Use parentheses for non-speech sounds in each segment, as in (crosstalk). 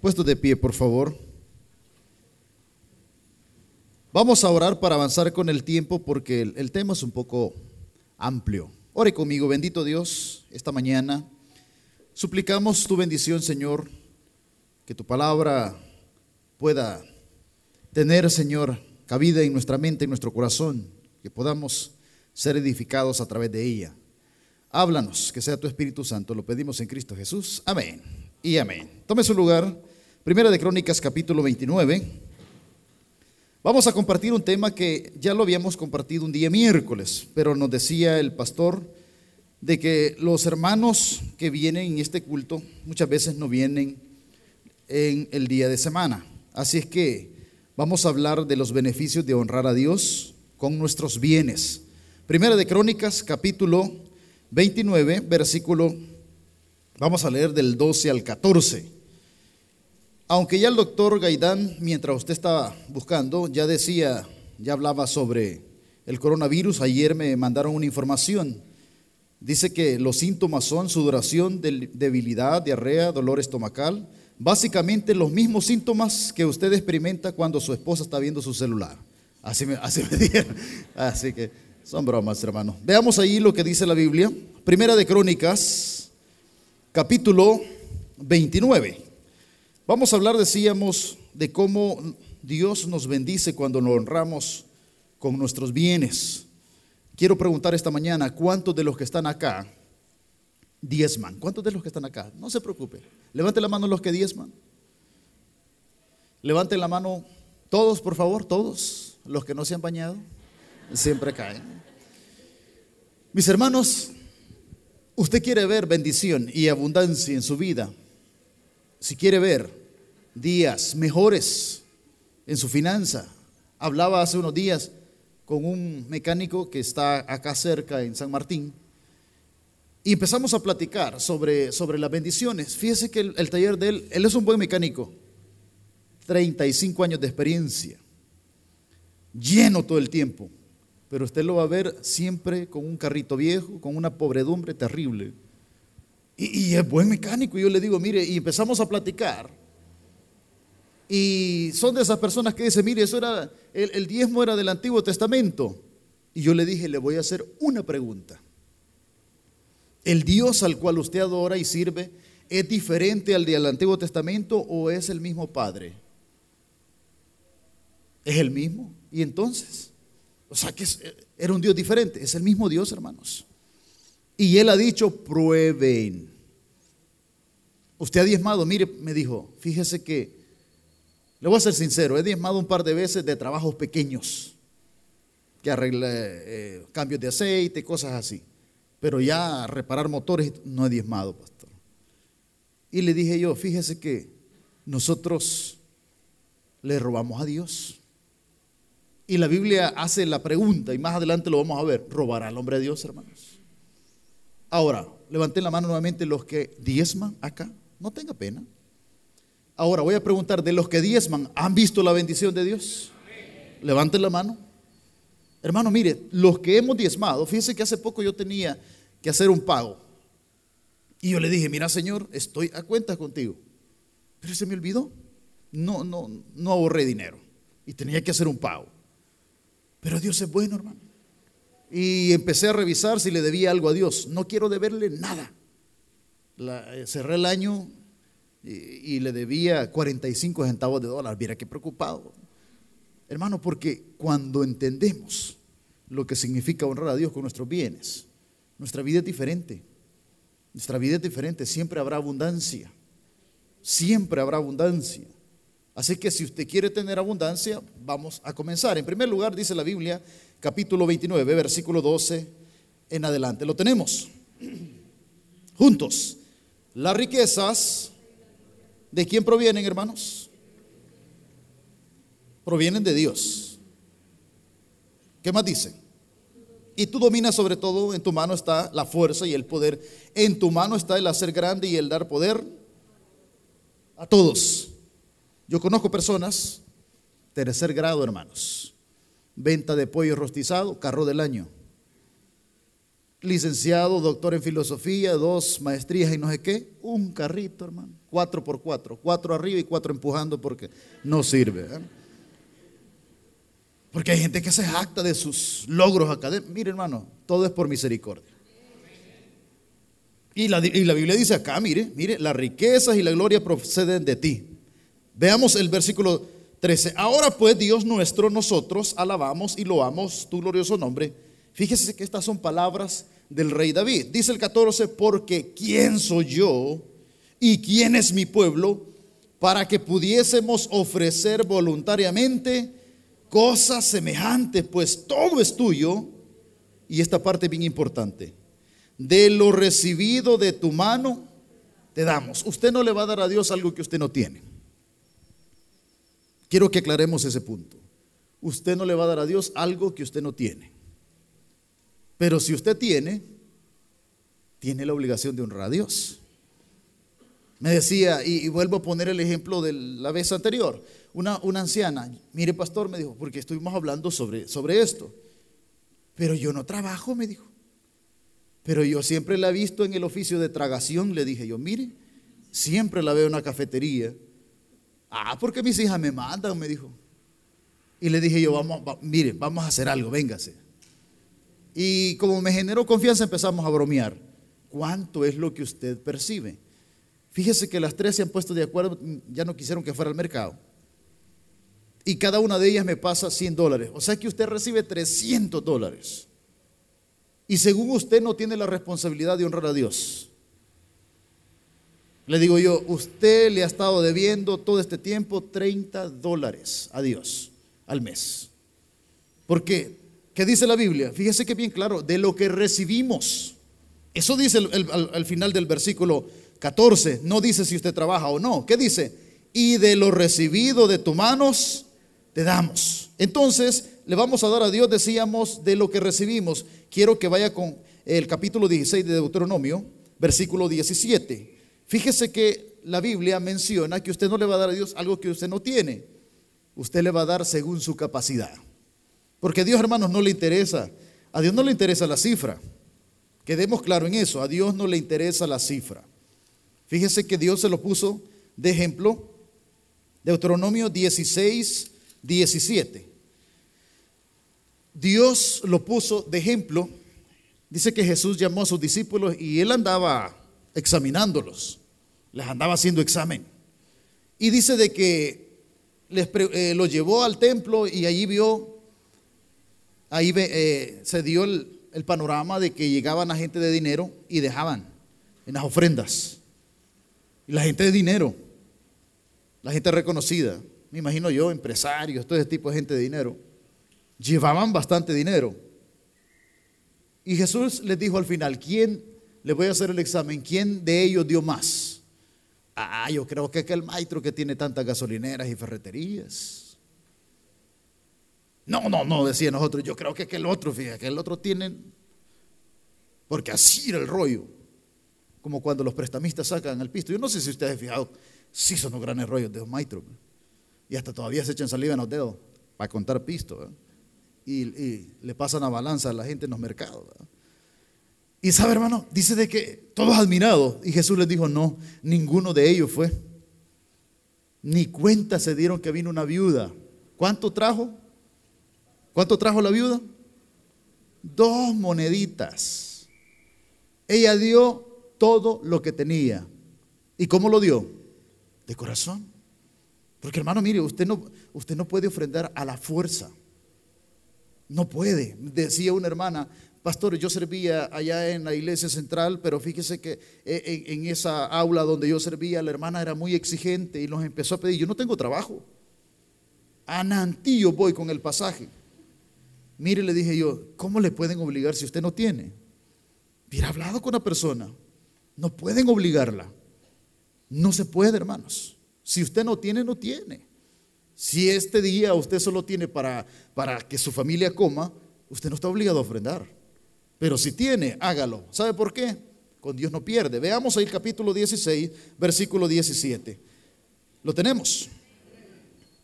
Puesto de pie, por favor. Vamos a orar para avanzar con el tiempo porque el, el tema es un poco amplio. Ore conmigo, bendito Dios, esta mañana. Suplicamos tu bendición, Señor, que tu palabra pueda tener, Señor, cabida en nuestra mente, en nuestro corazón, que podamos ser edificados a través de ella. Háblanos, que sea tu Espíritu Santo, lo pedimos en Cristo Jesús. Amén y amén. Tome su lugar. Primera de Crónicas, capítulo 29. Vamos a compartir un tema que ya lo habíamos compartido un día miércoles, pero nos decía el pastor de que los hermanos que vienen en este culto muchas veces no vienen en el día de semana. Así es que vamos a hablar de los beneficios de honrar a Dios con nuestros bienes. Primera de Crónicas, capítulo 29, versículo, vamos a leer del 12 al 14. Aunque ya el doctor Gaidán, mientras usted estaba buscando, ya decía, ya hablaba sobre el coronavirus, ayer me mandaron una información. Dice que los síntomas son sudoración, debilidad, diarrea, dolor estomacal, básicamente los mismos síntomas que usted experimenta cuando su esposa está viendo su celular. Así me, (laughs) así me dijeron. Así que son bromas, hermano. Veamos ahí lo que dice la Biblia. Primera de Crónicas, capítulo 29. Vamos a hablar, decíamos, de cómo Dios nos bendice cuando nos honramos con nuestros bienes. Quiero preguntar esta mañana, ¿cuántos de los que están acá diezman? ¿Cuántos de los que están acá? No se preocupe. Levante la mano los que diezman. Levanten la mano todos, por favor, todos. Los que no se han bañado, siempre caen. Mis hermanos, usted quiere ver bendición y abundancia en su vida. Si quiere ver días mejores en su finanza. Hablaba hace unos días con un mecánico que está acá cerca en San Martín y empezamos a platicar sobre, sobre las bendiciones. Fíjese que el, taller de él, él es un buen mecánico, 35 años de experiencia, lleno todo el tiempo, pero usted lo va a ver siempre con un carrito viejo, con una pobredumbre terrible. Y, es buen mecánico. Y yo le digo, mire, y empezamos a platicar y son de esas personas que dicen, mire, eso era, el, diezmo era del Antiguo Testamento. Y yo le dije, le voy a hacer una pregunta. ¿El Dios al cual usted adora y sirve es diferente al del Antiguo Testamento o es el mismo Padre? ¿Es el mismo? Y entonces, o sea que era un Dios diferente, es el mismo Dios, hermanos. Y él ha dicho, prueben. Usted ha diezmado, mire, me dijo, fíjese que le voy a ser sincero, he diezmado un par de veces de trabajos pequeños, que arregle eh, cambios de aceite, cosas así. Pero ya reparar motores no he diezmado, pastor. Y le dije yo, fíjese que nosotros le robamos a Dios. Y la Biblia hace la pregunta, y más adelante lo vamos a ver, ¿robará al hombre de Dios, hermanos? Ahora, levanten la mano nuevamente los que diezman acá, no tenga pena. Ahora voy a preguntar, de los que diezman, ¿han visto la bendición de Dios? Levanten la mano. Hermano, mire, los que hemos diezmado, fíjense que hace poco yo tenía que hacer un pago. Y yo le dije, mira Señor, estoy a cuenta contigo. Pero se me olvidó. No, no, no ahorré dinero. Y tenía que hacer un pago. Pero Dios es bueno, hermano. Y empecé a revisar si le debía algo a Dios. No quiero deberle nada. Eh, cerré el año y, le debía 45 centavos de dólar. Mira qué preocupado. Hermano, porque cuando entendemos lo que significa honrar a Dios con nuestros bienes, nuestra vida es diferente. Nuestra vida es diferente. Siempre habrá abundancia. Siempre habrá abundancia. Así que si usted quiere tener abundancia, vamos a comenzar. En primer lugar, dice la Biblia, capítulo 29, versículo 12 en adelante. Lo tenemos. (clears throat) Juntos. Las riquezas ¿De quién provienen, hermanos? Provienen de Dios. ¿Qué más dice? Y tú dominas sobre todo, en tu mano está la fuerza y el poder. En tu mano está el hacer grande y el dar poder a todos. Yo conozco personas, tercer grado, hermanos. Venta de pollo rostizado, carro del año. licenciado, doctor en filosofía, dos maestrías y no sé qué, un carrito, hermano, cuatro por cuatro, cuatro arriba y cuatro empujando porque no sirve. ¿eh? Porque hay gente que se jacta de sus logros académicos. Mire, hermano, todo es por misericordia. Y la, y la, Biblia dice acá, mire, mire, las riquezas y la gloria proceden de ti. Veamos el versículo 13. Ahora pues, Dios nuestro, nosotros alabamos y loamos tu glorioso nombre Fíjese que estas son palabras del rey David. Dice el 14, porque ¿quién soy yo y quién es mi pueblo para que pudiésemos ofrecer voluntariamente cosas semejantes? Pues todo es tuyo. Y esta parte bien importante. De lo recibido de tu mano, te damos. Usted no le va a dar a Dios algo que usted no tiene. Quiero que aclaremos ese punto. Usted no le va a dar a Dios algo que usted no tiene. Pero si usted tiene, tiene la obligación de honrar a Dios. Me decía, y, vuelvo a poner el ejemplo de la vez anterior, una, una, anciana, mire pastor, me dijo, porque estuvimos hablando sobre, sobre esto, pero yo no trabajo, me dijo, pero yo siempre la he visto en el oficio de tragación, le dije yo, mire, siempre la veo en una cafetería. Ah, porque mis hijas me mandan, me dijo. Y le dije yo, vamos, vamos a hacer algo, véngase. Y como me generó confianza empezamos a bromear. ¿Cuánto es lo que usted percibe? Fíjese que las tres se han puesto de acuerdo, ya no quisieron que fuera al mercado. Y cada una de ellas me pasa 100 dólares. O sea que usted recibe 300 dólares. Y según usted no tiene la responsabilidad de honrar a Dios. Le digo yo, usted le ha estado debiendo todo este tiempo 30 dólares a Dios al mes. ¿Por qué? ¿Qué dice la Biblia? Fíjese que bien claro, de lo que recibimos. Eso dice al, final del versículo 14. No dice si usted trabaja o no. ¿Qué dice? Y de lo recibido de tus manos te damos. Entonces, le vamos a dar a Dios, decíamos, de lo que recibimos. Quiero que vaya con el capítulo 16 de Deuteronomio, versículo 17. Fíjese que la Biblia menciona que usted no le va a dar a Dios algo que usted no tiene. Usted le va a dar según su capacidad. Porque a Dios, hermanos, no le interesa. A Dios no le interesa la cifra. Quedemos claro en eso. A Dios no le interesa la cifra. Fíjese que Dios se lo puso de ejemplo. Deuteronomio 16, 17. Dios lo puso de ejemplo. Dice que Jesús llamó a sus discípulos y él andaba examinándolos. Les andaba haciendo examen. Y dice de que les, eh, lo llevó al templo y allí vio ahí eh, se dio el, panorama de que llegaban a gente de dinero y dejaban en las ofrendas. Y la gente de dinero, la gente reconocida, me imagino yo, empresarios, todo ese tipo de gente de dinero, llevaban bastante dinero. Y Jesús les dijo al final, ¿quién, le voy a hacer el examen, quién de ellos dio más? Ah, yo creo que aquel maestro que tiene tantas gasolineras y ferreterías. No, no, no, decía nosotros, yo creo que aquel otro, fíjate, que el otro tiene, porque así era el rollo, como cuando los prestamistas sacan el pisto. Yo no sé si ustedes han fijado, sí son los grandes rollos de los maestros, y hasta todavía se echan saliva en los dedos para contar pisto, y, le pasan a balanza a la gente en los mercados. Y sabe, hermano, dice de que todos admirados, y Jesús les dijo, no, ninguno de ellos fue. Ni cuenta se dieron que vino una viuda. ¿Cuánto trajo? ¿Cuánto trajo la viuda? Dos moneditas. Ella dio todo lo que tenía. ¿Y cómo lo dio? De corazón. Porque hermano, mire, usted no, usted no puede ofrendar a la fuerza. No puede. Decía una hermana, pastor, yo servía allá en la iglesia central, pero fíjese que eh, en, esa aula donde yo servía, la hermana era muy exigente y nos empezó a pedir, yo no tengo trabajo. A voy con el pasaje. Mire, le dije yo, ¿cómo le pueden obligar si usted no tiene? Hubiera hablado con la persona. No pueden obligarla. No se puede, hermanos. Si usted no tiene, no tiene. Si este día usted solo tiene para, para que su familia coma, usted no está obligado a ofrendar. Pero si tiene, hágalo. ¿Sabe por qué? Con Dios no pierde. Veamos ahí el capítulo 16, versículo 17. Lo tenemos.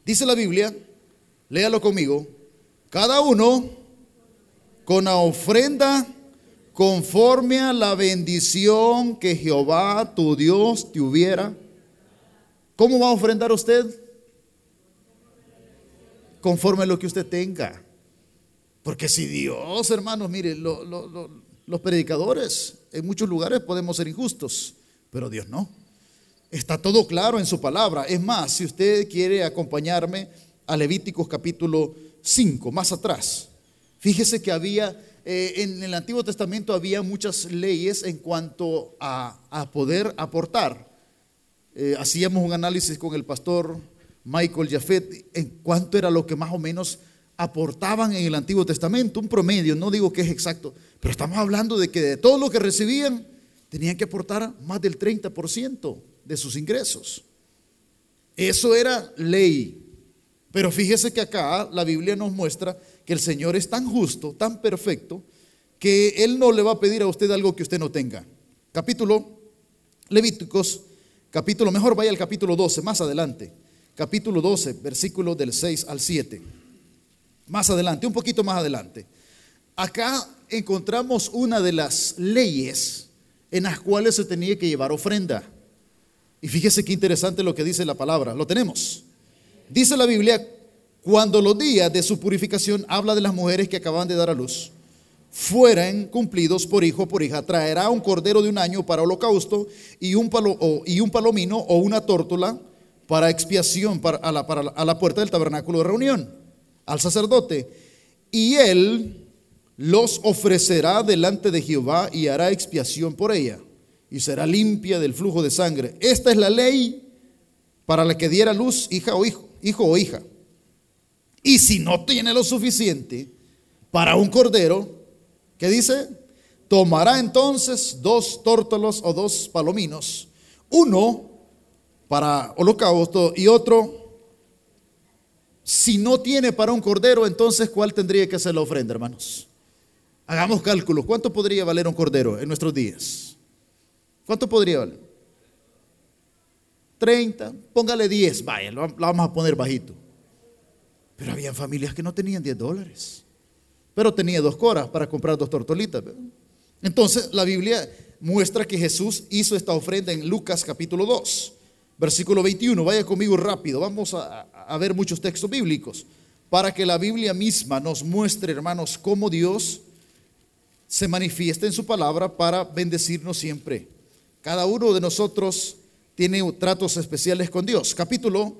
Dice la Biblia, léalo conmigo, cada uno con la ofrenda conforme a la bendición que Jehová tu Dios te hubiera. ¿Cómo va a ofrendar usted? Conforme a lo que usted tenga. Porque si Dios, hermanos, mire, los predicadores en muchos lugares podemos ser injustos, pero Dios no. Está todo claro en su palabra. Es más, si usted quiere acompañarme a Levíticos capítulo 5, más atrás, fíjese que había, eh, en el Antiguo Testamento había muchas leyes en cuanto a, poder aportar. Eh, hacíamos un análisis con el pastor Michael Jafet en cuánto era lo que más o menos aportaban en el Antiguo Testamento, un promedio, no digo que es exacto, pero estamos hablando de que de todo lo que recibían tenían que aportar más del 30% de sus ingresos. Eso era ley. Pero fíjese que acá la Biblia nos muestra que el Señor es tan justo, tan perfecto, que Él no le va a pedir a usted algo que usted no tenga. Capítulo Levíticos, capítulo, mejor vaya al capítulo 12, más adelante. Capítulo 12, versículo del 6 al 7. Más adelante, un poquito más adelante. Acá encontramos una de las leyes en las cuales se tenía que llevar ofrenda. Y fíjese qué interesante lo que dice la palabra. Lo tenemos. Dice la Biblia, cuando los días de su purificación habla de las mujeres que acaban de dar a luz, fueran cumplidos por hijo o por hija, traerá un cordero de un año para holocausto y un, palo, y un palomino o una tórtola para expiación para, a, la, a la puerta del tabernáculo de reunión al sacerdote. Y él los ofrecerá delante de Jehová y hará expiación por ella y será limpia del flujo de sangre. Esta es la ley para la que diera luz hija o hijo, hijo o hija. Y si no tiene lo suficiente para un cordero, ¿qué dice? Tomará entonces dos tórtolos o dos palominos, uno para holocausto y otro si no tiene para un cordero, entonces ¿cuál tendría que ser la ofrenda, hermanos? Hagamos cálculos. ¿Cuánto podría valer un cordero en nuestros días? ¿Cuánto podría valer? 30, póngale 10, vaya, lo, vamos a poner bajito. Pero había familias que no tenían 10 dólares, pero tenía dos coras para comprar dos tortolitas. Entonces la Biblia muestra que Jesús hizo esta ofrenda en Lucas capítulo 2, versículo 21. Vaya conmigo rápido, vamos a, ver muchos textos bíblicos para que la Biblia misma nos muestre, hermanos, cómo Dios se manifiesta en su palabra para bendecirnos siempre. Cada uno de nosotros tiene tratos especiales con Dios. Capítulo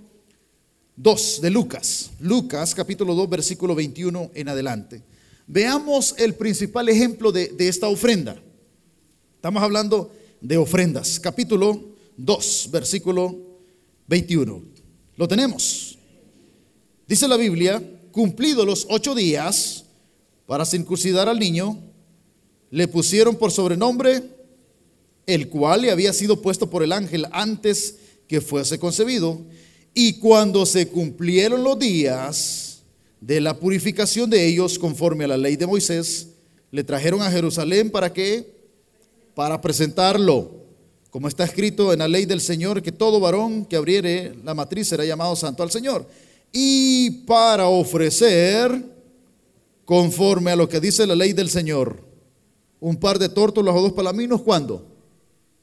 2 de Lucas. Lucas, capítulo 2, versículo 21 en adelante. Veamos el principal ejemplo de, esta ofrenda. Estamos hablando de ofrendas. Capítulo 2, versículo 21. Lo tenemos. Dice la Biblia, cumplidos los ocho días para circuncidar al niño, le pusieron por sobrenombre el cual le había sido puesto por el ángel antes que fuese concebido. Y cuando se cumplieron los días de la purificación de ellos conforme a la ley de Moisés, le trajeron a Jerusalén para qué? Para presentarlo. Como está escrito en la ley del Señor, que todo varón que abriere la matriz será llamado santo al Señor. Y para ofrecer, conforme a lo que dice la ley del Señor, un par de tórtolas o dos palaminos, ¿cuándo?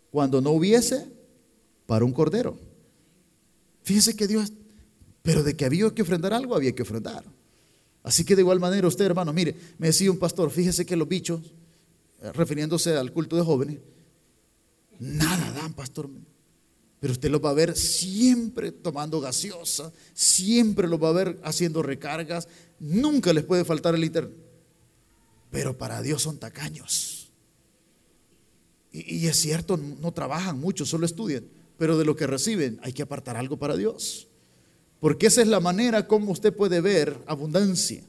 cuando no hubiese para un cordero. Fíjese que Dios, pero de que había que ofrendar algo, había que ofrendar. Así que de igual manera usted, hermano, mire, me decía un pastor, fíjese que los bichos, eh, refiriéndose al culto de jóvenes, nada dan, pastor. Pero usted los va a ver siempre tomando gaseosa, siempre los va a ver haciendo recargas, nunca les puede faltar el internet. Pero para Dios son tacaños. Y, es cierto, no trabajan mucho, solo estudian, pero de lo que reciben hay que apartar algo para Dios. Porque esa es la manera como usted puede ver abundancia.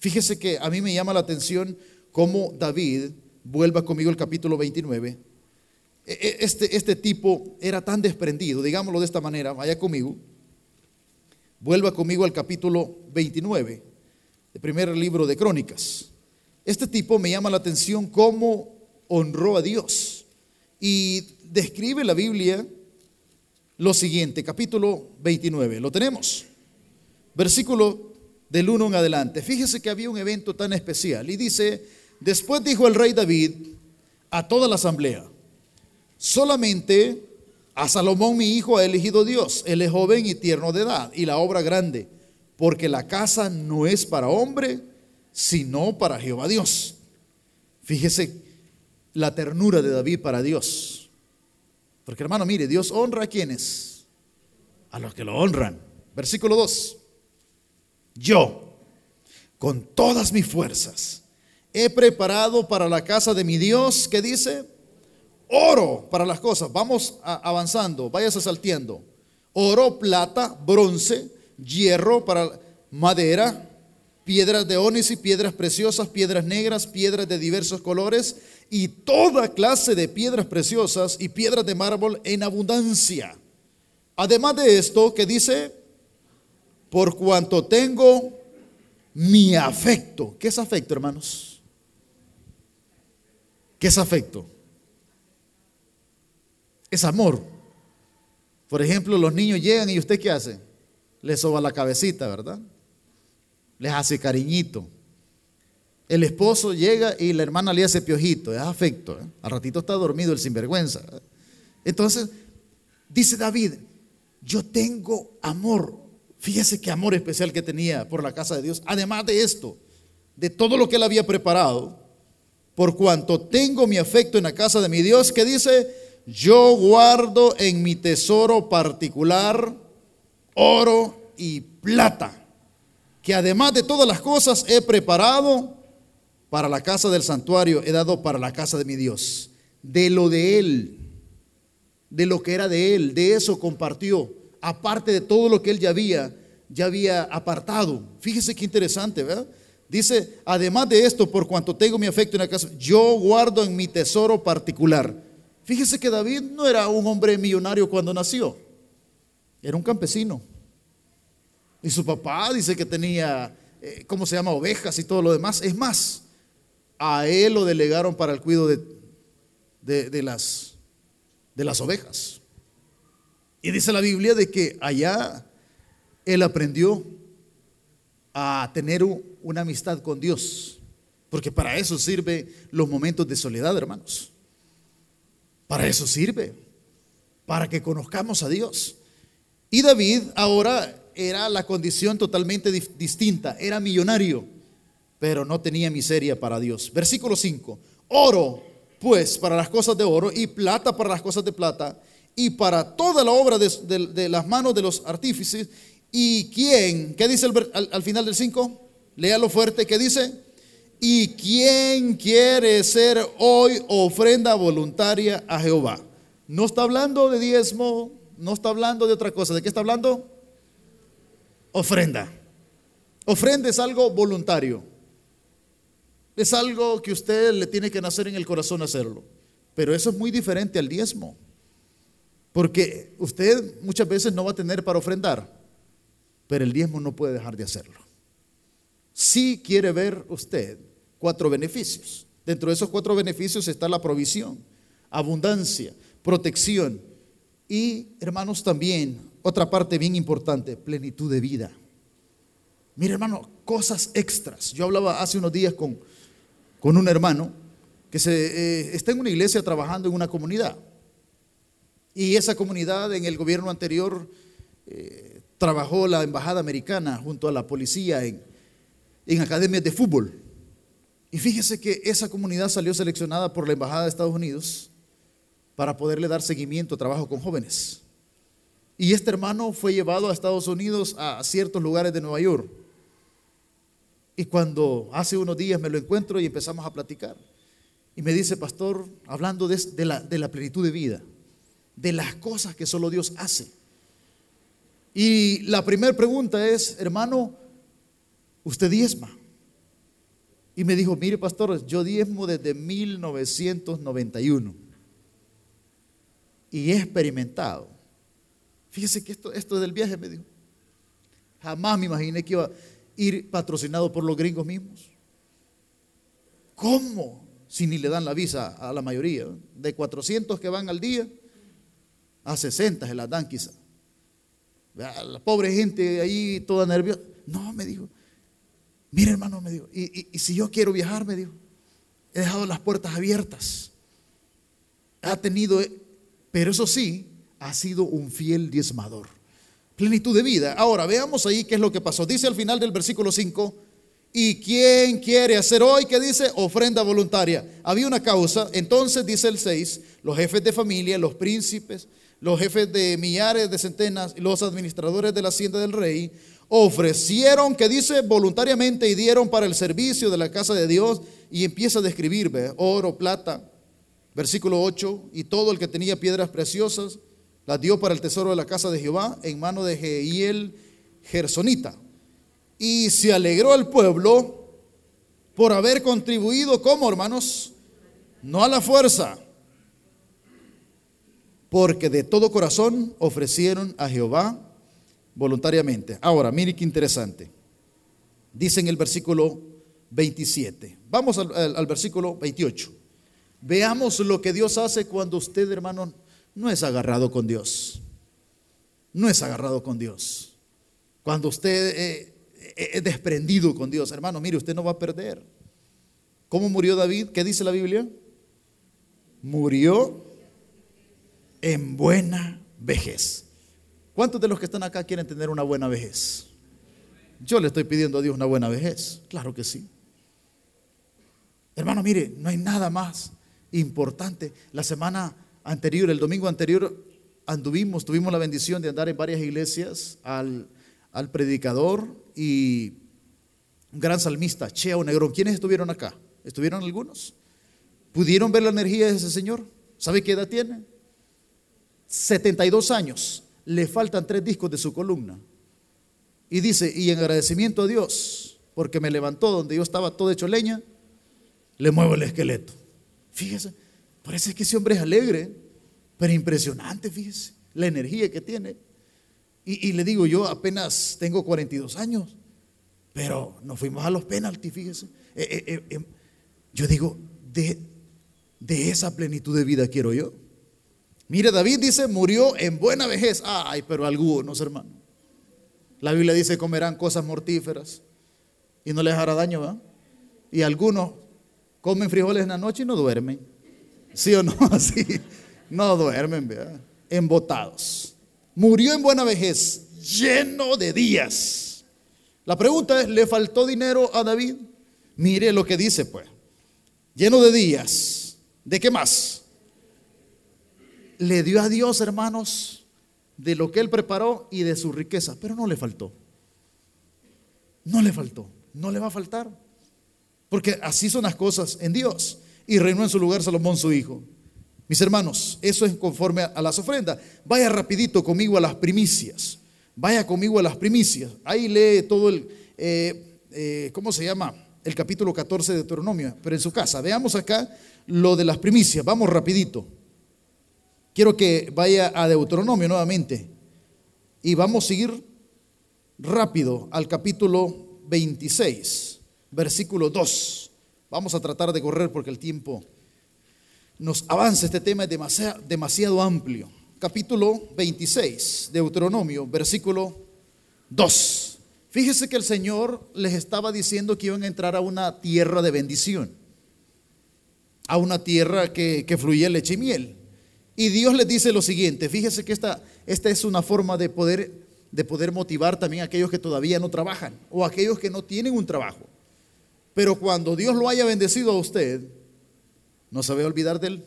Fíjese que a mí me llama la atención cómo David, vuelva conmigo el capítulo 29, e, e, este, este tipo era tan desprendido, digámoslo de esta manera, vaya conmigo, vuelva conmigo al capítulo 29, el primer libro de Crónicas. Este tipo me llama la atención cómo honró a Dios. Y describe la Biblia lo siguiente, capítulo 29, lo tenemos. Versículo del 1 en adelante. Fíjese que había un evento tan especial y dice, después dijo el rey David, a toda la asamblea. Solamente a Salomón mi hijo ha elegido Dios. Él es joven y tierno de edad y la obra grande, porque la casa no es para hombre, sino para Jehová Dios. Fíjese la ternura de David para Dios. Porque hermano, mire, Dios honra a quienes? A los que lo honran. Versículo 2. Yo, con todas mis fuerzas, he preparado para la casa de mi Dios, que dice, oro para las cosas. Vamos avanzando, váyase salteando. Oro, plata, bronce, hierro para madera, piedras de y piedras preciosas, piedras negras, piedras de diversos colores y toda clase de piedras preciosas y piedras de mármol en abundancia. Además de esto, que dice, por cuanto tengo mi afecto. ¿Qué es afecto, hermanos? ¿Qué es afecto? Es amor. Por ejemplo, los niños llegan y usted qué hace? Les soba la cabecita, ¿verdad? Les hace cariñito. El esposo llega y la hermana le hace piojito, es afecto. ¿eh? Al ratito está dormido el sinvergüenza. Entonces, dice David, yo tengo amor. Fíjese qué amor especial que tenía por la casa de Dios. Además de esto, de todo lo que él había preparado, por cuanto tengo mi afecto en la casa de mi Dios, que dice, yo guardo en mi tesoro particular oro y plata, que además de todas las cosas he preparado para la casa del santuario, he dado para la casa de mi Dios. De lo de él, de lo que era de él, de eso compartió, aparte de todo lo que él ya había, ya había apartado. Fíjese qué interesante, ¿verdad? Dice, además de esto, por cuanto tengo mi afecto en la casa, yo guardo en mi tesoro particular. Fíjese que David no era un hombre millonario cuando nació, era un campesino. Y su papá dice que tenía, eh, ¿cómo se llama? Ovejas y todo lo demás. Es más, a él lo delegaron para el cuidado de, las, de las ovejas. Y dice la Biblia de que allá él aprendió a tener una amistad con Dios. Porque para eso sirve los momentos de soledad, hermanos. Para eso sirve. Para que conozcamos a Dios. Y David ahora era la condición totalmente distinta. Era millonario, pero no tenía miseria para Dios. Versículo 5. Oro, pues, para las cosas de oro y plata para las cosas de plata y para toda la obra de, las manos de los artífices. ¿Y quién? ¿Qué dice al, final del 5? Léalo fuerte. ¿Qué dice? ¿Y quién quiere ser hoy ofrenda voluntaria a Jehová? No está hablando de diezmo, no está hablando de otra cosa. ¿De qué está hablando? Ofrenda. Ofrenda es algo voluntario. Es algo que usted le tiene que nacer en el corazón hacerlo. Pero eso es muy diferente al diezmo. Porque usted muchas veces no va a tener para ofrendar, pero el diezmo no puede dejar de hacerlo. Si quiere ver usted cuatro beneficios. Dentro de esos cuatro beneficios está la provisión, abundancia, protección y, hermanos, también otra parte bien importante, plenitud de vida. Mire, hermano, cosas extras. Yo hablaba hace unos días con, con un hermano que se, eh, está en una iglesia trabajando en una comunidad. Y esa comunidad en el gobierno anterior eh, trabajó la embajada americana junto a la policía en, en academias de fútbol. Y fíjese que esa comunidad salió seleccionada por la embajada de Estados Unidos para poderle dar seguimiento a trabajo con jóvenes. Y este hermano fue llevado a Estados Unidos a ciertos lugares de Nueva York. Y cuando hace unos días me lo encuentro y empezamos a platicar. Y me dice, pastor, hablando de, la, de la plenitud de vida, de las cosas que solo Dios hace. Y la primera pregunta es, hermano, ¿usted diezma? Y me dijo, mire pastor, yo diezmo desde 1991. Y he experimentado Fíjese que esto, esto del viaje me dijo. Jamás me imaginé que iba a ir patrocinado por los gringos mismos. ¿Cómo? Si ni le dan la visa a la mayoría. De 400 que van al día, a 60 se las dan quizá. La pobre gente ahí toda nerviosa. No, me dijo. Mire hermano, me dijo. Y, y si yo quiero viajar, me dijo. He dejado las puertas abiertas. ha tenido, pero eso sí, ha sido un fiel diezmador. Plenitud de vida. Ahora, veamos ahí qué es lo que pasó. Dice al final del versículo 5, ¿y quién quiere hacer hoy? ¿Qué dice? Ofrenda voluntaria. Había una causa. Entonces, dice el 6, los jefes de familia, los príncipes, los jefes de millares de centenas, los administradores de la hacienda del rey, ofrecieron, que dice, voluntariamente y dieron para el servicio de la casa de Dios. Y empieza a describir, oro, plata, versículo 8, y todo el que tenía piedras preciosas las dio para el tesoro de la casa de Jehová en mano de Jehiel Gersonita. Y se alegró el pueblo por haber contribuido, como hermanos? No a la fuerza, porque de todo corazón ofrecieron a Jehová voluntariamente. Ahora, mire qué interesante. Dice en el versículo 27. Vamos al, versículo 28. Veamos lo que Dios hace cuando usted, hermano, no es agarrado con Dios. No es agarrado con Dios. Cuando usted eh, eh, es desprendido con Dios, hermano, mire, usted no va a perder. ¿Cómo murió David? ¿Qué dice la Biblia? Murió en buena vejez. ¿Cuántos de los que están acá quieren tener una buena vejez? Yo le estoy pidiendo a Dios una buena vejez. Claro que sí. Hermano, mire, no hay nada más importante. La semana anterior, el domingo anterior, anduvimos, tuvimos la bendición de andar en varias iglesias al, predicador y un gran salmista, Cheo Negrón. ¿Quiénes estuvieron acá? ¿Estuvieron algunos? ¿Pudieron ver la energía de ese señor? ¿Sabe qué edad tiene? 72 años. Le faltan tres discos de su columna. Y dice, y en agradecimiento a Dios, porque me levantó donde yo estaba todo hecho leña, le muevo el esqueleto. Fíjese, Parece que ese hombre es alegre, pero impresionante, fíjese, la energía que tiene. Y, le digo, yo apenas tengo 42 años, pero nos fuimos a los penaltis, fíjese. Eh, eh, eh, yo digo, de, de esa plenitud de vida quiero yo. Mire, David dice, murió en buena vejez. Ay, pero algunos, hermano. La Biblia dice, comerán cosas mortíferas y no les hará daño, ¿va? Y algunos comen frijoles en la noche y no duermen. ¿Sí o no? (laughs) Así. No duermen, ¿verdad? Embotados. Murió en buena vejez, lleno de días. La pregunta es, ¿le faltó dinero a David? Mire lo que dice, pues. Lleno de días. ¿De qué más? Le dio a Dios, hermanos, de lo que él preparó y de su riqueza, pero no le faltó. No le faltó. No le va a faltar. Porque así son las cosas en Dios y reinó en su lugar Salomón su hijo. Mis hermanos, eso es conforme a las ofrendas. Vaya rapidito conmigo a las primicias. Vaya conmigo a las primicias. Ahí lee todo el, eh, eh, ¿cómo se llama? El capítulo 14 de Deuteronomio, pero en su casa. Veamos acá lo de las primicias. Vamos rapidito. Quiero que vaya a Deuteronomio nuevamente. Y vamos a seguir rápido al capítulo 26, versículo 2. Vamos a tratar de correr porque el tiempo nos avanza. Este tema es demasiado, demasiado amplio. Capítulo 26, Deuteronomio, versículo 2. Fíjese que el Señor les estaba diciendo que iban a entrar a una tierra de bendición, a una tierra que, que fluye leche y miel. Y Dios les dice lo siguiente, fíjese que esta, esta es una forma de poder, de poder motivar también a aquellos que todavía no trabajan o a aquellos que no tienen un trabajo. Pero cuando Dios lo haya bendecido a usted, no se va a olvidar de él.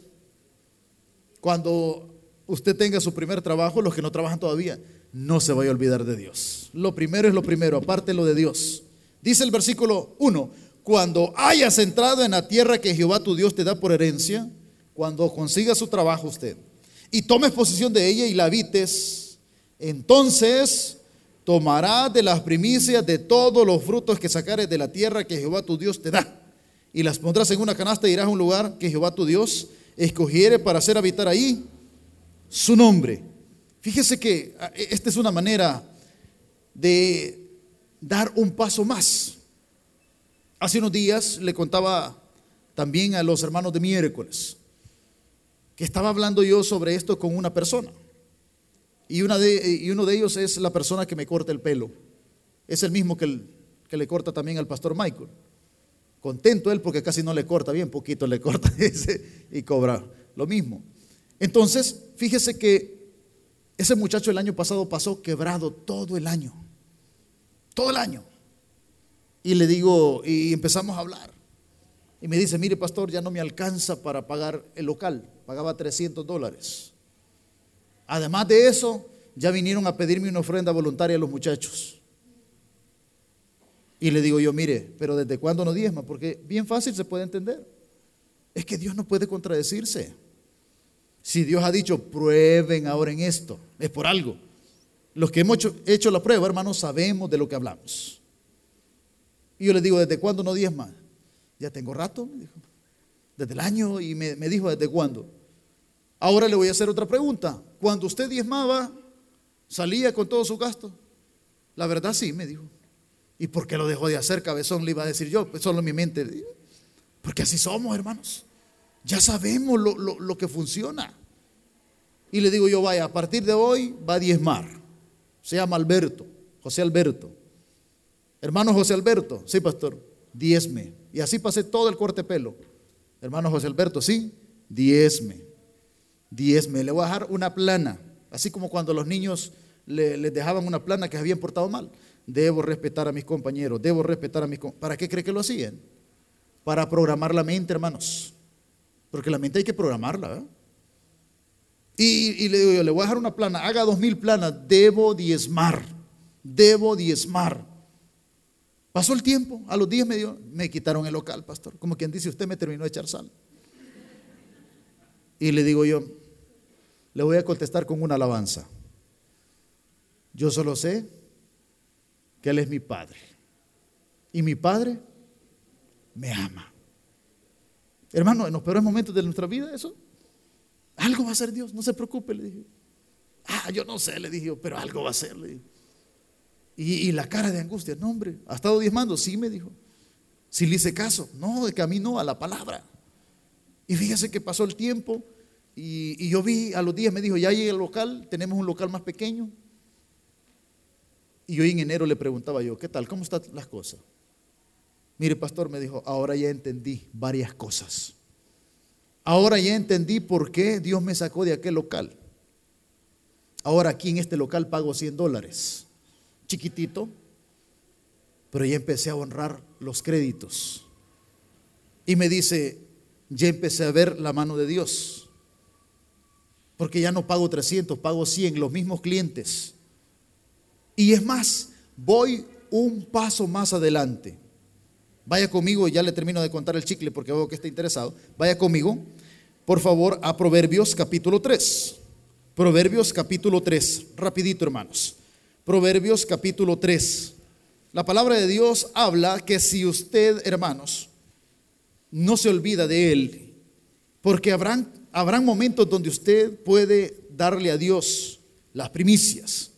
Cuando usted tenga su primer trabajo, los que no trabajan todavía, no se vaya a olvidar de Dios. Lo primero es lo primero, aparte lo de Dios. Dice el versículo 1, cuando hayas entrado en la tierra que Jehová tu Dios te da por herencia, cuando consiga su trabajo usted, y tomes posesión de ella y la habites, entonces tomarás de las primicias de todos los frutos que sacares de la tierra que Jehová tu Dios te da, y las pondrás en una canasta y irás a un lugar que Jehová tu Dios escogiere para hacer habitar ahí su nombre. Fíjese que ah, e, esta es una manera de dar un paso más. Hace unos días le contaba también a los hermanos de miércoles que estaba hablando yo sobre esto con una persona. Y, uno de ellos es la persona que me corta el pelo. Es el mismo que, que le corta también al pastor Michael. Contento él porque casi no le corta bien, poquito le corta (laughs) ese y cobra lo mismo. Entonces, fíjese que ese muchacho el año pasado pasó quebrado todo el año. Todo el año. Y le digo, y empezamos a hablar. Y me dice, mire pastor, ya no me alcanza para pagar el local. Pagaba 300 dólares. Además de eso, ya vinieron a pedirme una ofrenda voluntaria a los muchachos. Y le digo yo, mire, pero ¿desde cuándo no diezma? Porque bien fácil se puede entender. Es que Dios no puede contradecirse. Si Dios ha dicho, prueben ahora en esto, es por algo. Los que hemos hecho, la prueba, hermanos, sabemos de lo que hablamos. Y yo le digo, ¿desde cuándo no diezma? Ya tengo rato, me dijo. Desde el año y me, dijo, ¿desde cuándo? Ahora le voy a hacer otra pregunta. Cuando usted diezmaba, ¿salía con todo su gasto? La verdad sí, me dijo. ¿Y por qué lo dejó de hacer, cabezón? Le iba a decir yo, pues solo en mi mente. Porque así somos, hermanos. Ya sabemos lo, que funciona. Y le digo yo, vaya, a partir de hoy va a diezmar. Se llama Alberto, José Alberto. Hermano José Alberto, sí, pastor, diezme. Y así pasé todo el corte pelo. Hermano José Alberto, sí, diezme. Diezme. Le voy a dejar una plana. Así como cuando los niños les le dejaban una plana que se habían portado mal. Debo respetar a mis compañeros, debo respetar a mis compañeros. ¿Para qué cree que lo hacían? Para programar la mente, hermanos. Porque la mente hay que programarla. Y, le digo yo, le voy a dejar una plana, haga dos mil planas, debo diezmar, debo diezmar. Pasó el tiempo, a los días me, dio, me quitaron el local, pastor. Como quien dice, usted me terminó de echar sal. Y le digo yo, le voy a contestar con una alabanza. Yo solo sé que Él es mi Padre. Y mi Padre me ama. Hermano, en los peores momentos de nuestra vida, eso, algo va a ser Dios, no se preocupe, le dije. Ah, yo no sé, le dije, pero algo va a ser, le dije. Y, la cara de angustia, no, hombre, ¿ha estado diezmando? Sí, me dijo. Si le hice caso, no, de camino a la palabra. Y fíjese que pasó el tiempo y, yo vi a los días, me dijo, ya llegué al local, tenemos un local más pequeño, y hoy en enero le preguntaba yo, ¿qué tal? ¿Cómo están las cosas? Mire, pastor, me dijo, ahora ya entendí varias cosas. Ahora ya entendí por qué Dios me sacó de aquel local. Ahora aquí en este local pago 100 dólares. Chiquitito, pero ya empecé a honrar los créditos. Y me dice, ya empecé a ver la mano de Dios. Porque ya no pago 300, pago 100, los mismos clientes. Y es más, voy un paso más adelante. Vaya conmigo, ya le termino de contar el chicle porque veo que está interesado. Vaya conmigo, por favor, a Proverbios capítulo 3. Proverbios capítulo 3, rapidito hermanos. Proverbios capítulo 3. La palabra de Dios habla que si usted, hermanos, no se olvida de Él, porque habrán, habrán momentos donde usted puede darle a Dios las primicias.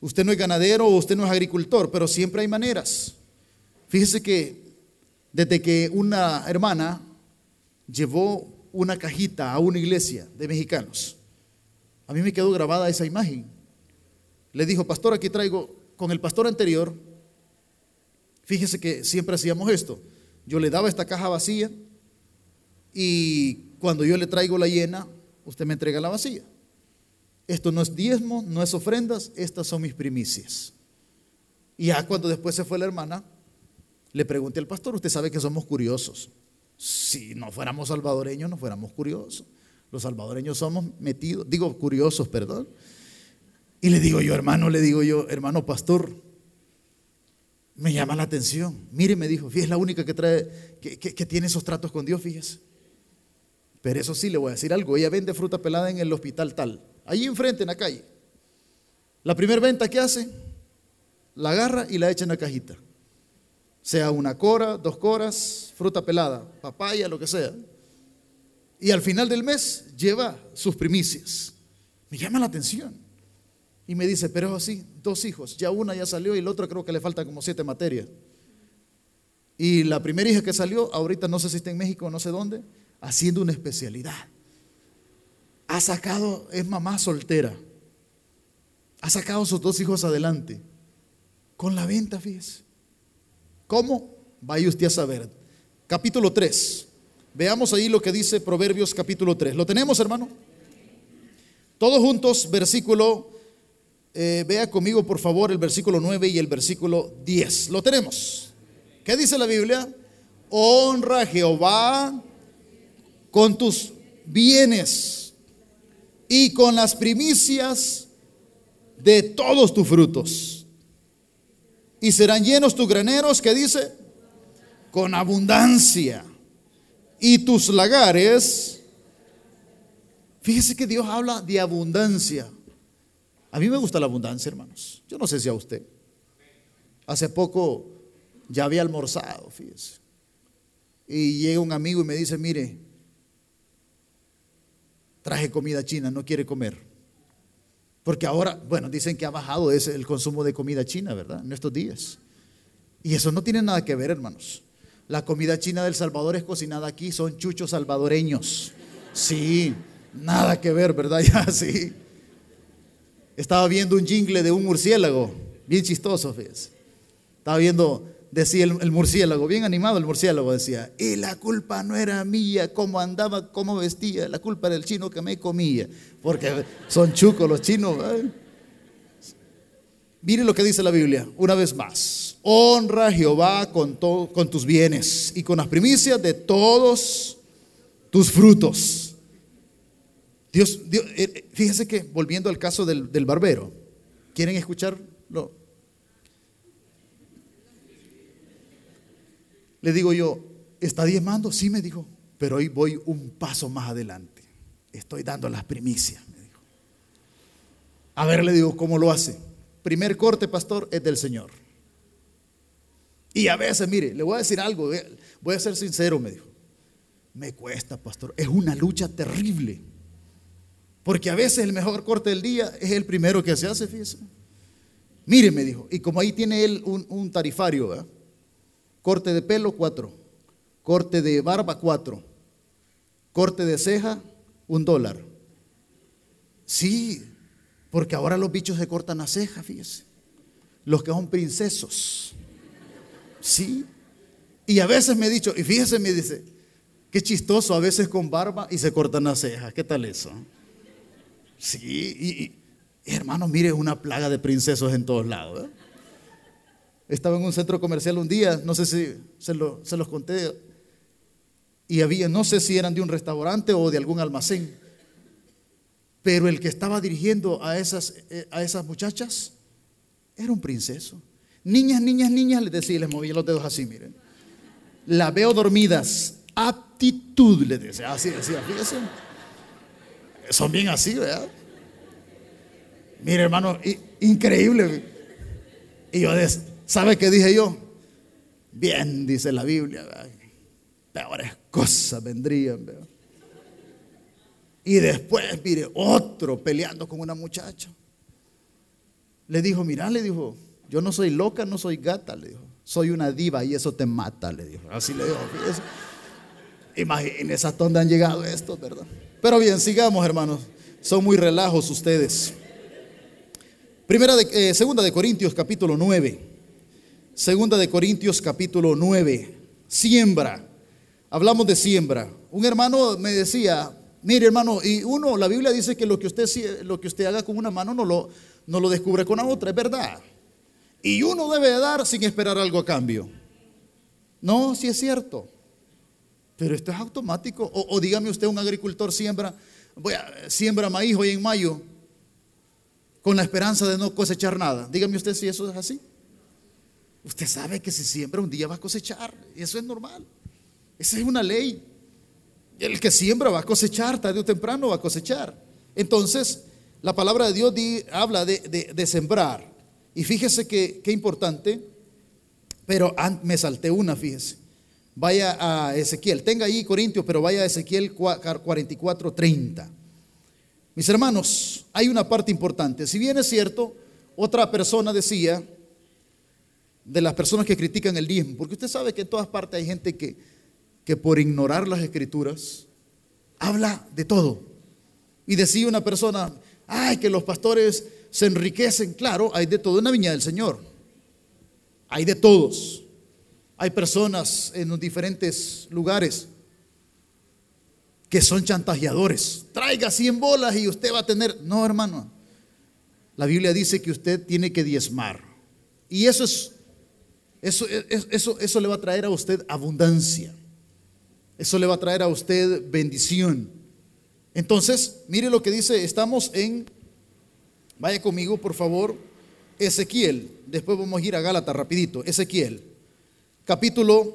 Usted no es ganadero o usted no es agricultor, pero siempre hay maneras. Fíjese que desde que una hermana llevó una cajita a una iglesia de mexicanos, a mí me quedó grabada esa imagen. Le dijo, pastor, aquí traigo, con el pastor anterior, fíjese que siempre hacíamos esto. Yo le daba esta caja vacía y cuando yo le traigo la llena, usted me entrega la vacía. Esto no es diezmo, no es ofrendas, estas son mis primicias. Y ya cuando después se fue la hermana, le pregunté al pastor, usted sabe que somos curiosos. Si no fuéramos salvadoreños, no fuéramos curiosos. Los salvadoreños somos metidos, digo curiosos, perdón. Y le digo yo, hermano, le digo yo, hermano pastor, me llama la atención. Mire, me dijo, fíjese, es la única que trae, que, tiene esos tratos con Dios, fíjese. Pero eso sí, le voy a decir algo, ella vende fruta pelada en el hospital tal. Ahí enfrente en la calle. La primera venta que hace, la agarra y la echa en la cajita. Sea una cora, dos coras, fruta pelada, papaya, lo que sea. Y al final del mes lleva sus primicias. Me llama la atención. Y me dice, pero así, dos hijos, ya una ya salió y la otra creo que le faltan como siete materias. Y la primera hija que salió, ahorita no sé si está en México, no sé dónde, haciendo una especialidad ha sacado, es mamá soltera, ha sacado sus dos hijos adelante con la venta, fíjese. ¿Cómo? Vaya usted a saber. Capítulo 3. Veamos ahí lo que dice Proverbios capítulo 3. ¿Lo tenemos, hermano? Todos juntos, versículo, eh, vea conmigo por favor el versículo 9 y el versículo 10. Lo tenemos. ¿Qué dice la Biblia? Honra a Jehová con tus bienes y con las primicias de todos tus frutos. Y serán llenos tus graneros, ¿qué dice? Con abundancia. Y tus lagares, fíjese que Dios habla de abundancia. A mí me gusta la abundancia, hermanos. Yo no sé si a usted. Hace poco ya había almorzado, fíjese. Y llega un amigo y me dice, mire, traje comida china, no quiere comer. Porque ahora, bueno, dicen que ha bajado el consumo de comida china, ¿verdad? En estos días. Y eso no tiene nada que ver, hermanos. La comida china del Salvador es cocinada aquí, son chuchos salvadoreños. Sí, nada que ver, ¿verdad? (laughs) Ya, sí. Estaba viendo un jingle de un murciélago, bien chistoso, fíjese. Estaba viendo decía el, murciélago, bien animado el murciélago decía, y la culpa no era mía, cómo andaba, cómo vestía, la culpa era el chino que me comía, porque son chucos los chinos. Mire lo que dice la Biblia, una vez más, honra a Jehová con, con tus bienes y con las primicias de todos tus frutos. Dios, Dios eh, fíjese que volviendo al caso del, del barbero, ¿quieren escucharlo? Le digo yo, ¿está diezmando? Sí, me dijo, pero hoy voy un paso más adelante. Estoy dando las primicias, me dijo. A ver, le digo, ¿cómo lo hace? Primer corte, pastor, es del Señor. Y a veces, mire, le voy a decir algo, voy a ser sincero, me dijo. Me cuesta, pastor, es una lucha terrible. Porque a veces el mejor corte del día es el primero que se hace, fíjese. Mire, me dijo, y como ahí tiene él un, tarifario. Corte de pelo, cuatro. Corte de barba, cuatro. Corte de ceja, un dólar. Sí, porque ahora los bichos se cortan la ceja, fíjese. Los que son princesos. Sí. Y a veces me he dicho, y fíjese, me dice, qué chistoso, a veces con barba y se cortan las cejas. ¿Qué tal eso? Sí, y, hermano, mire, una plaga de princesos en todos lados. ¿eh? Estaba en un centro comercial un día, no sé si se, los conté, y había, no sé si eran de un restaurante o de algún almacén, pero el que estaba dirigiendo a esas, eh, a esas muchachas era un princeso. Niñas, niñas, niñas, les decía, les movía los dedos así, miren. La veo dormidas, aptitud, les decía, así decía, fíjense. Son bien así, ¿verdad? Mire, hermano, increíble. Y yo ¿Sabe qué dije yo? Bien, dice la Biblia. Peores cosas vendrían. Y después, mire, otro peleando con una muchacha. Le dijo, mira, le dijo, yo no soy loca, no soy gata, le dijo. Soy una diva y eso te mata, le dijo. Así le dijo. Imagínense hasta dónde han llegado estos, ¿verdad? Pero bien, sigamos, hermanos. Son muy relajos ustedes. Primera eh, segunda de Corintios, capítulo 9. Segunda de Corintios capítulo 9, siembra. Hablamos de siembra. Un hermano me decía, mire hermano, y uno, la Biblia dice que lo que usted, haga con una mano no lo, descubre con la otra, es verdad. Y uno debe dar sin esperar algo a cambio. No, sí es cierto. Pero esto es automático. O, dígame usted, un agricultor siembra, voy a, siembra maíz hoy en mayo con la esperanza de no cosechar nada. Dígame usted si eso es así. Usted sabe que si siembra un día va a cosechar. Eso es normal. Esa es una ley. El que siembra va a cosechar, tarde o temprano va a cosechar. Entonces, la palabra de Dios habla de, sembrar. Y fíjese que, qué importante, pero me salté una, fíjese. Vaya a Ezequiel, tenga ahí Corintios, pero vaya a Ezequiel 44, 30. Mis hermanos, hay una parte importante. Si bien es cierto, otra persona decía, de las personas que critican el diezmo, porque usted sabe que en todas partes hay gente que, que por ignorar las escrituras habla de todo. Y decía una persona, ay, que los pastores se enriquecen. Claro, hay de todo en la viña del Señor. Hay de todos. Hay personas en diferentes lugares que son chantajeadores. Traiga 100 bolas y usted va a tener... No, hermano. La Biblia dice que usted tiene que diezmar. Y eso es eso, eso, eso le va a traer a usted abundancia. Eso le va a traer a usted bendición. Entonces, mire lo que dice, estamos en, vaya conmigo por favor, Ezequiel. Después vamos a ir a Gálatas rapidito. Ezequiel, capítulo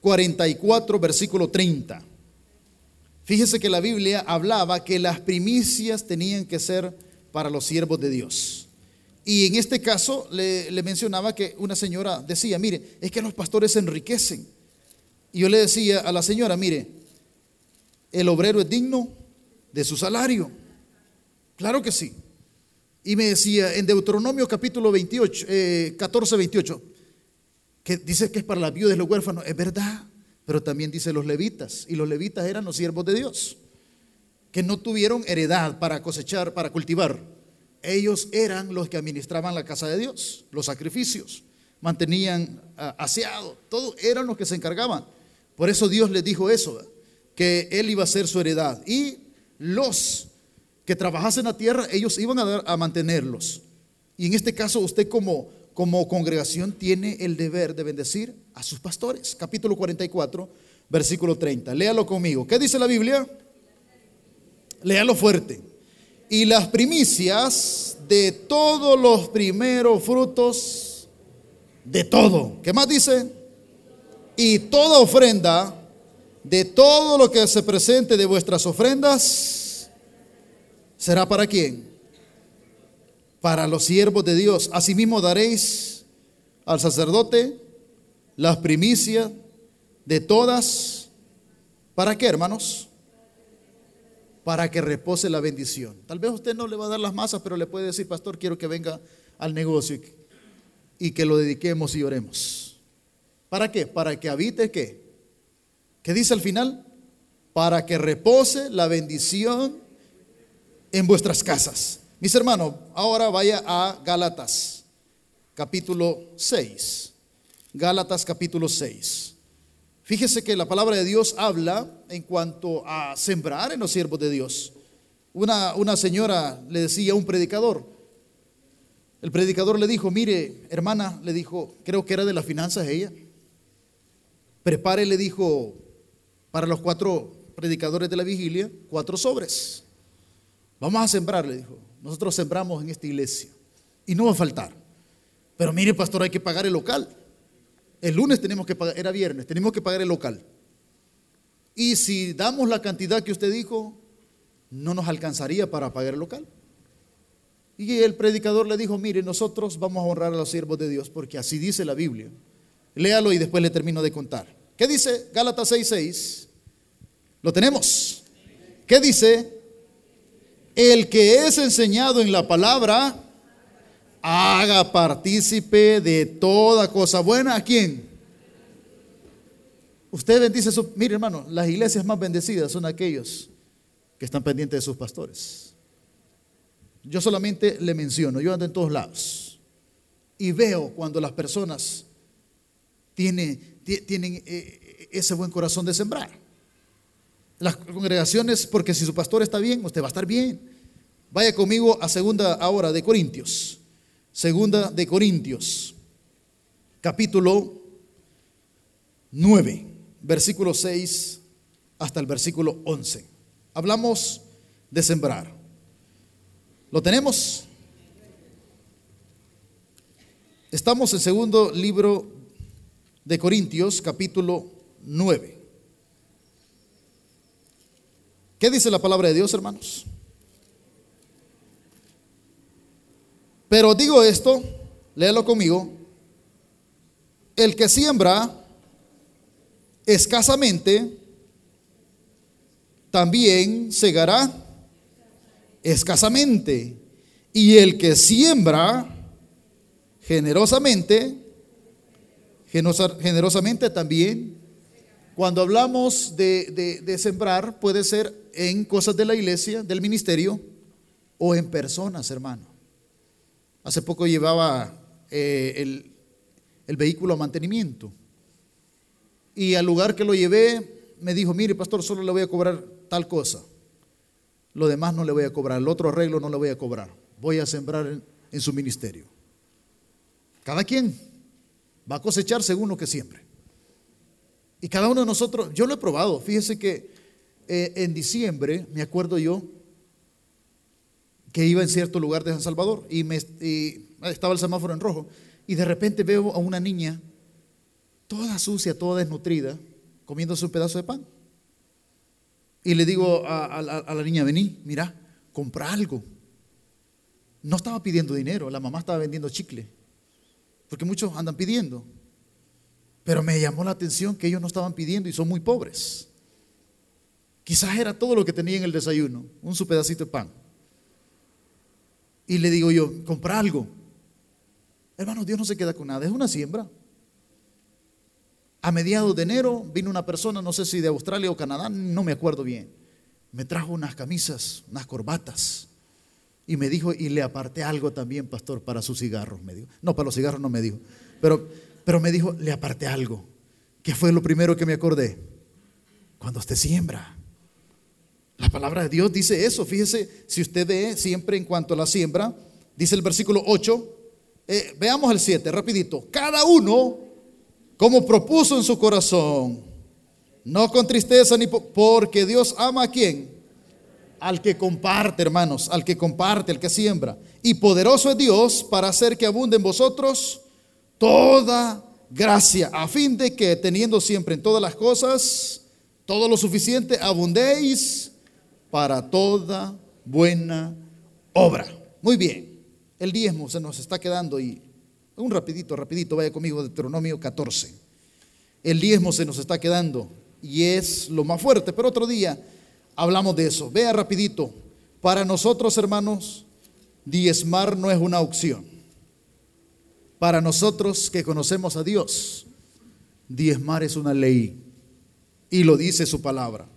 44, versículo 30. Fíjese que la Biblia hablaba que las primicias tenían que ser para los siervos de Dios. Y en este caso le, mencionaba que una señora decía, mire, es que los pastores se enriquecen. Y yo le decía a la señora, mire, el obrero es digno de su salario. Claro que sí. Y me decía en Deuteronomio capítulo 28, 14, 28, que dice que es para las viudas y los huérfanos. Es verdad, pero también dice los levitas. Y los levitas eran los siervos de Dios, que no tuvieron heredad para cosechar, para cultivar ellos eran los que administraban la casa de Dios, los sacrificios, mantenían uh, aseado, todos eran los que se encargaban. Por eso Dios les dijo eso, que Él iba a ser su heredad. Y los que trabajasen la tierra, ellos iban a, dar, a mantenerlos. Y en este caso usted como, como congregación tiene el deber de bendecir a sus pastores. Capítulo 44, versículo 30. Léalo conmigo. ¿Qué dice la Biblia? Léalo fuerte y las primicias de todos los primeros frutos de todo. ¿Qué más dice? Y toda ofrenda de todo lo que se presente de vuestras ofrendas será para quién? Para los siervos de Dios. Asimismo daréis al sacerdote las primicias de todas. ¿Para qué, hermanos? para que repose la bendición. Tal vez usted no le va a dar las masas, pero le puede decir, pastor, quiero que venga al negocio y, que lo dediquemos y oremos. ¿Para qué? Para que habite qué? ¿Qué dice al final? Para que repose la bendición en vuestras casas. Mis hermanos, ahora vaya a Gálatas, capítulo 6. Gálatas, capítulo 6. Fíjese que la palabra de Dios habla en cuanto a sembrar en los siervos de Dios. Una, una señora le decía a un predicador, el predicador le dijo, mire, hermana, le dijo, creo que era de las finanzas ella, prepare, le dijo, para los cuatro predicadores de la vigilia, cuatro sobres. Vamos a sembrar, le dijo. Nosotros sembramos en esta iglesia y no va a faltar. Pero mire, pastor, hay que pagar el local. El lunes tenemos que pagar, era viernes, tenemos que pagar el local. Y si damos la cantidad que usted dijo, no nos alcanzaría para pagar el local. Y el predicador le dijo, mire, nosotros vamos a honrar a los siervos de Dios, porque así dice la Biblia. Léalo y después le termino de contar. ¿Qué dice Gálatas 6:6? Lo tenemos. ¿Qué dice? El que es enseñado en la palabra, haga partícipe de toda cosa buena. ¿A quién? Usted bendice su... Mire hermano, las iglesias más bendecidas son aquellos que están pendientes de sus pastores. Yo solamente le menciono, yo ando en todos lados y veo cuando las personas tienen, tienen eh, ese buen corazón de sembrar. Las congregaciones, porque si su pastor está bien, usted va a estar bien. Vaya conmigo a segunda hora de Corintios. Segunda de Corintios, capítulo 9, versículo 6 hasta el versículo 11. Hablamos de sembrar. ¿Lo tenemos? Estamos en segundo libro de Corintios, capítulo 9. ¿Qué dice la palabra de Dios, hermanos? Pero digo esto, léelo conmigo, el que siembra escasamente, también segará escasamente. Y el que siembra generosamente, generosamente también, cuando hablamos de, de sembrar, puede ser en cosas de la iglesia, del ministerio, o en personas, hermano. Hace poco llevaba eh, el, el, vehículo a mantenimiento. Y al lugar que lo llevé, me dijo, mire pastor, solo le voy a cobrar tal cosa. Lo demás no le voy a cobrar, el otro arreglo no le voy a cobrar. Voy a sembrar en, en su ministerio. Cada quien va a cosechar según lo que siempre. Y cada uno de nosotros, yo lo he probado, fíjese que eh, en diciembre, me acuerdo yo, que iba en cierto lugar de San Salvador y, me, estaba el semáforo en rojo y de repente veo a una niña toda sucia, toda desnutrida, comiéndose un pedazo de pan. Y le digo a, la niña, vení, mira, compra algo. No estaba pidiendo dinero, la mamá estaba vendiendo chicle, porque muchos andan pidiendo. Pero me llamó la atención que ellos no estaban pidiendo y son muy pobres. Quizás era todo lo que tenía en el desayuno, un su pedacito de pan. Y le digo yo, compra algo. Hermano, Dios no se queda con nada, es una siembra. A mediados de enero vino una persona, no sé si de Australia o Canadá, no me acuerdo bien. Me trajo unas camisas, unas corbatas. Y me dijo, y le aparté algo también, pastor, para sus cigarros, me dijo. No, para los cigarros no me dijo. Pero, pero me dijo, le aparté algo. ¿Qué fue lo primero que me acordé? Cuando usted siembra. La palabra de Dios dice eso. Fíjese, si usted ve siempre en cuanto a la siembra, dice el versículo 8, eh, veamos el 7, rapidito. Cada uno, como propuso en su corazón, no con tristeza ni porque Dios ama a quién? Al que comparte, hermanos, al que comparte, al que siembra. Y poderoso es Dios para hacer que abunde en vosotros toda gracia, a fin de que teniendo siempre en todas las cosas todo lo suficiente, abundéis para toda buena obra. Muy bien, el diezmo se nos está quedando y un rapidito, rapidito, vaya conmigo, Deuteronomio 14. El diezmo se nos está quedando y es lo más fuerte, pero otro día hablamos de eso. Vea rapidito, para nosotros hermanos, diezmar no es una opción. Para nosotros que conocemos a Dios, diezmar es una ley y lo dice su palabra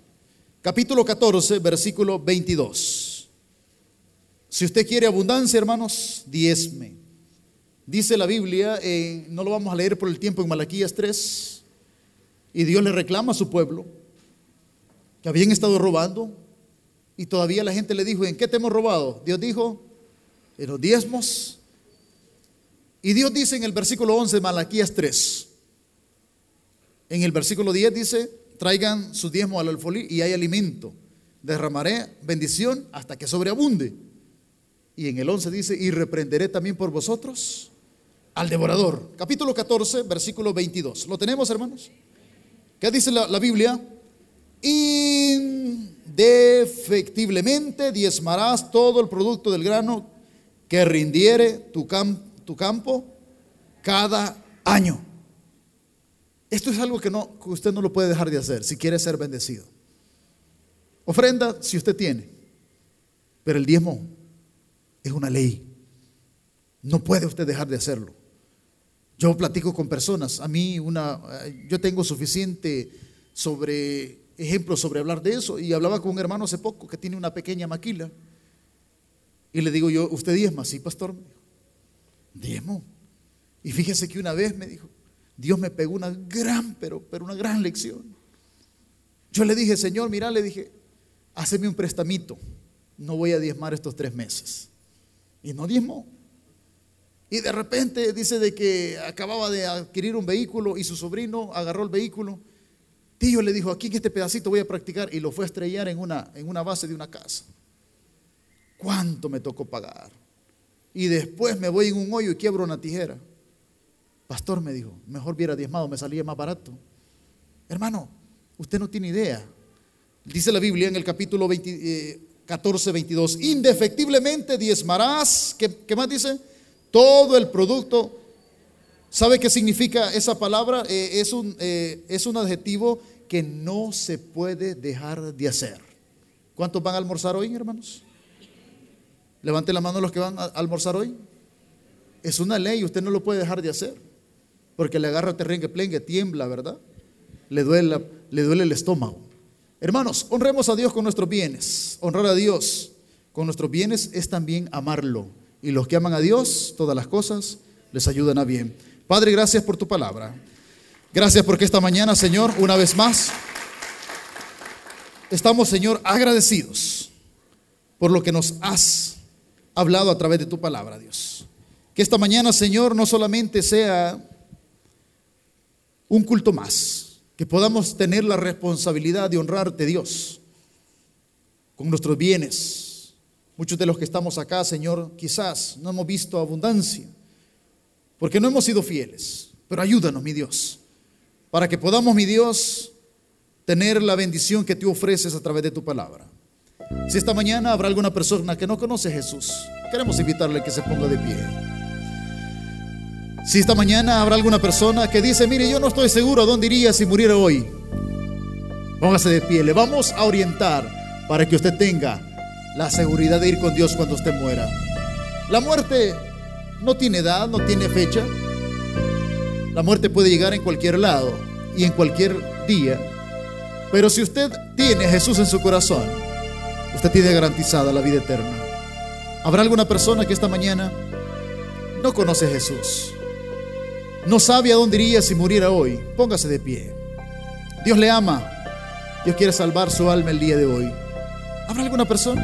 capítulo 14, versículo 22. Si usted quiere abundancia, hermanos, diezme. Dice la Biblia, eh, no lo vamos a leer por el tiempo en Malaquías 3, y Dios le reclama a su pueblo que habían estado robando, y todavía la gente le dijo, ¿en qué te hemos robado? Dios dijo, en los diezmos. Y Dios dice en el versículo 11 de Malaquías 3, en el versículo 10 dice, traigan su diezmo al alfolí y hay alimento. Derramaré bendición hasta que sobreabunde. Y en el 11 dice, y reprenderé también por vosotros al devorador. Capítulo 14, versículo 22. ¿Lo tenemos, hermanos? ¿Qué dice la, la Biblia? Indefectiblemente diezmarás todo el producto del grano que rindiere tu, tu campo cada año. Esto es algo que, no, usted no lo puede dejar de hacer si quiere ser bendecido. Ofrenda si usted tiene, pero el diezmo es una ley. No puede usted dejar de hacerlo. Yo platico con personas, a mí una, yo tengo suficiente sobre ejemplos sobre hablar de eso y hablaba con un hermano hace poco que tiene una pequeña maquila y le digo yo, ¿usted diezma? Sí, pastor. Diezmo. Y fíjese que una vez me dijo, Dios me pegó una gran, pero, pero una gran lección. Yo le dije, Señor, mira, le dije, haceme un prestamito. No voy a diezmar estos tres meses. Y no diezmó. Y de repente dice de que acababa de adquirir un vehículo y su sobrino agarró el vehículo. Tío le dijo, aquí en este pedacito voy a practicar y lo fue a estrellar en una, en una base de una casa. ¿Cuánto me tocó pagar? Y después me voy en un hoyo y quiebro una tijera. Pastor me dijo, mejor hubiera diezmado, me salía más barato. Hermano, usted no tiene idea. Dice la Biblia en el capítulo 14, 22, eh, indefectiblemente diezmarás, ¿qué, más dice? Todo el producto. ¿Sabe qué significa esa palabra? Eh, es, un, eh, es un adjetivo que no se puede dejar de hacer. ¿Cuántos van a almorzar hoy, hermanos? Levante la mano los que van a almorzar hoy. Es una ley, usted no lo puede dejar de hacer porque le agarra terrengue plengue, tiembla, ¿verdad? Le duele, le duele el estómago. Hermanos, honremos a Dios con nuestros bienes. Honrar a Dios con nuestros bienes es también amarlo. Y los que aman a Dios, todas las cosas les ayudan a bien. Padre, gracias por tu palabra. Gracias porque esta mañana, Señor, una vez más, estamos, Señor, agradecidos por lo que nos has hablado a través de tu palabra, Dios. Que esta mañana, Señor, no solamente sea un culto más, que podamos tener la responsabilidad de honrarte, Dios, con nuestros bienes. Muchos de los que estamos acá, Señor, quizás no hemos visto abundancia, porque no hemos sido fieles, pero ayúdanos, mi Dios, para que podamos, mi Dios, tener la bendición que tú ofreces a través de tu palabra. Si esta mañana habrá alguna persona que no conoce a Jesús, queremos invitarle a que se ponga de pie. Si esta mañana habrá alguna persona que dice, mire, yo no estoy seguro a dónde iría si muriera hoy, póngase de pie, le vamos a orientar para que usted tenga la seguridad de ir con Dios cuando usted muera. La muerte no tiene edad, no tiene fecha. La muerte puede llegar en cualquier lado y en cualquier día. Pero si usted tiene Jesús en su corazón, usted tiene garantizada la vida eterna. ¿Habrá alguna persona que esta mañana no conoce a Jesús? No sabe a dónde iría si muriera hoy. Póngase de pie. Dios le ama. Dios quiere salvar su alma el día de hoy. ¿Habrá alguna persona?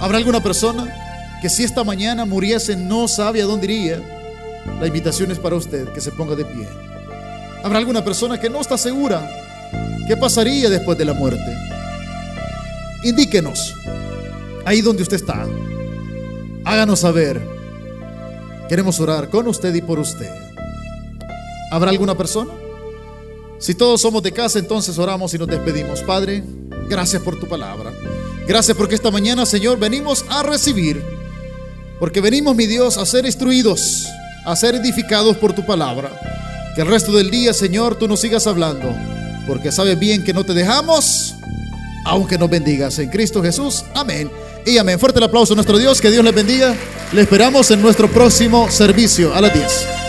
¿Habrá alguna persona que si esta mañana muriese no sabe a dónde iría? La invitación es para usted que se ponga de pie. ¿Habrá alguna persona que no está segura qué pasaría después de la muerte? Indíquenos ahí donde usted está. Háganos saber. Queremos orar con usted y por usted. ¿Habrá alguna persona? Si todos somos de casa, entonces oramos y nos despedimos. Padre, gracias por tu palabra. Gracias porque esta mañana, Señor, venimos a recibir. Porque venimos, mi Dios, a ser instruidos, a ser edificados por tu palabra. Que el resto del día, Señor, tú nos sigas hablando. Porque sabes bien que no te dejamos, aunque nos bendigas. En Cristo Jesús. Amén. Y amén. Fuerte el aplauso a nuestro Dios. Que Dios les bendiga. Le esperamos en nuestro próximo servicio a las 10.